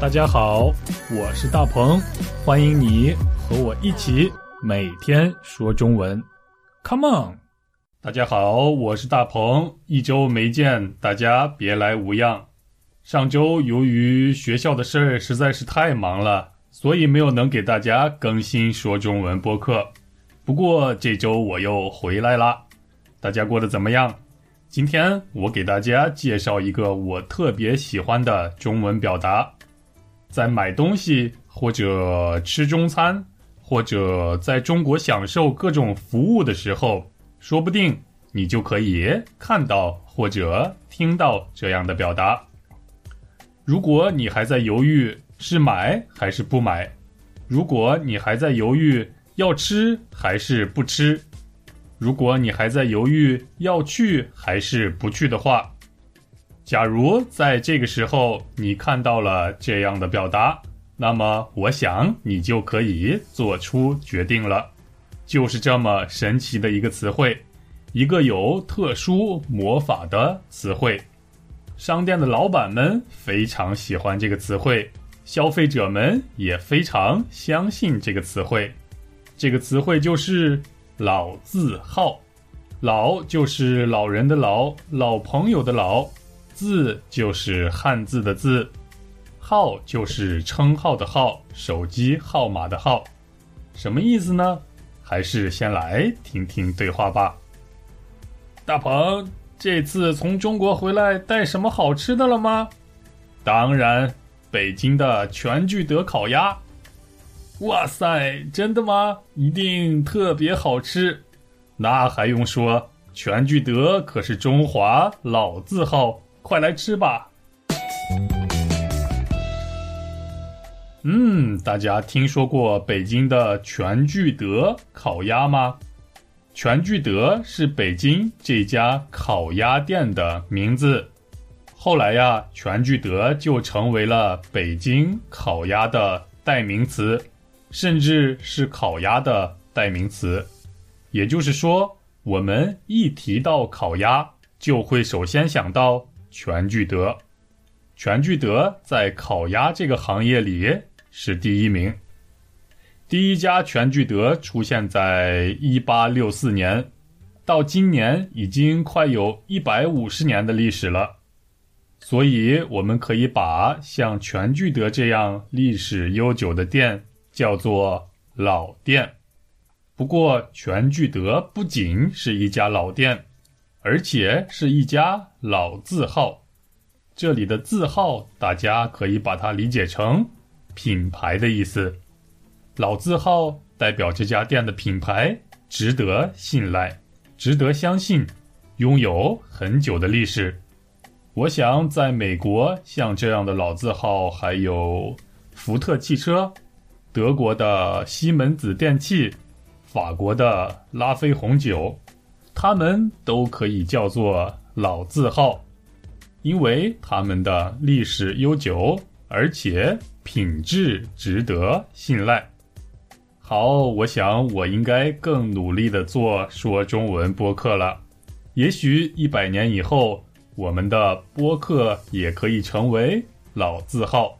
大家好，我是大鹏，欢迎你和我一起每天说中文，Come on！大家好，我是大鹏，一周没见，大家别来无恙。上周由于学校的事儿实在是太忙了，所以没有能给大家更新说中文播客。不过这周我又回来啦，大家过得怎么样？今天我给大家介绍一个我特别喜欢的中文表达。在买东西，或者吃中餐，或者在中国享受各种服务的时候，说不定你就可以看到或者听到这样的表达。如果你还在犹豫是买还是不买，如果你还在犹豫要吃还是不吃，如果你还在犹豫要去还是不去的话。假如在这个时候你看到了这样的表达，那么我想你就可以做出决定了。就是这么神奇的一个词汇，一个有特殊魔法的词汇。商店的老板们非常喜欢这个词汇，消费者们也非常相信这个词汇。这个词汇就是“老字号”，“老”就是老人的“老”，老朋友的“老”。字就是汉字的字，号就是称号的号，手机号码的号，什么意思呢？还是先来听听对话吧。大鹏，这次从中国回来带什么好吃的了吗？当然，北京的全聚德烤鸭。哇塞，真的吗？一定特别好吃。那还用说，全聚德可是中华老字号。快来吃吧！嗯，大家听说过北京的全聚德烤鸭吗？全聚德是北京这家烤鸭店的名字。后来呀，全聚德就成为了北京烤鸭的代名词，甚至是烤鸭的代名词。也就是说，我们一提到烤鸭，就会首先想到。全聚德，全聚德在烤鸭这个行业里是第一名。第一家全聚德出现在一八六四年，到今年已经快有一百五十年的历史了。所以，我们可以把像全聚德这样历史悠久的店叫做老店。不过，全聚德不仅是一家老店。而且是一家老字号，这里的字号大家可以把它理解成品牌的意思。老字号代表这家店的品牌值得信赖、值得相信，拥有很久的历史。我想，在美国，像这样的老字号还有福特汽车、德国的西门子电器、法国的拉菲红酒。他们都可以叫做老字号，因为他们的历史悠久，而且品质值得信赖。好，我想我应该更努力的做说中文播客了。也许一百年以后，我们的播客也可以成为老字号。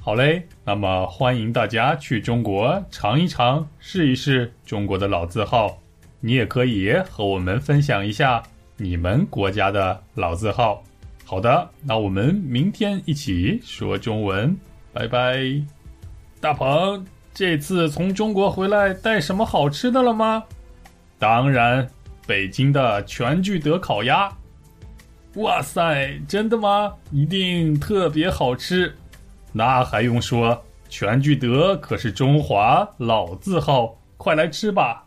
好嘞，那么欢迎大家去中国尝一尝，试一试中国的老字号。你也可以和我们分享一下你们国家的老字号。好的，那我们明天一起说中文，拜拜。大鹏，这次从中国回来带什么好吃的了吗？当然，北京的全聚德烤鸭。哇塞，真的吗？一定特别好吃。那还用说，全聚德可是中华老字号，快来吃吧。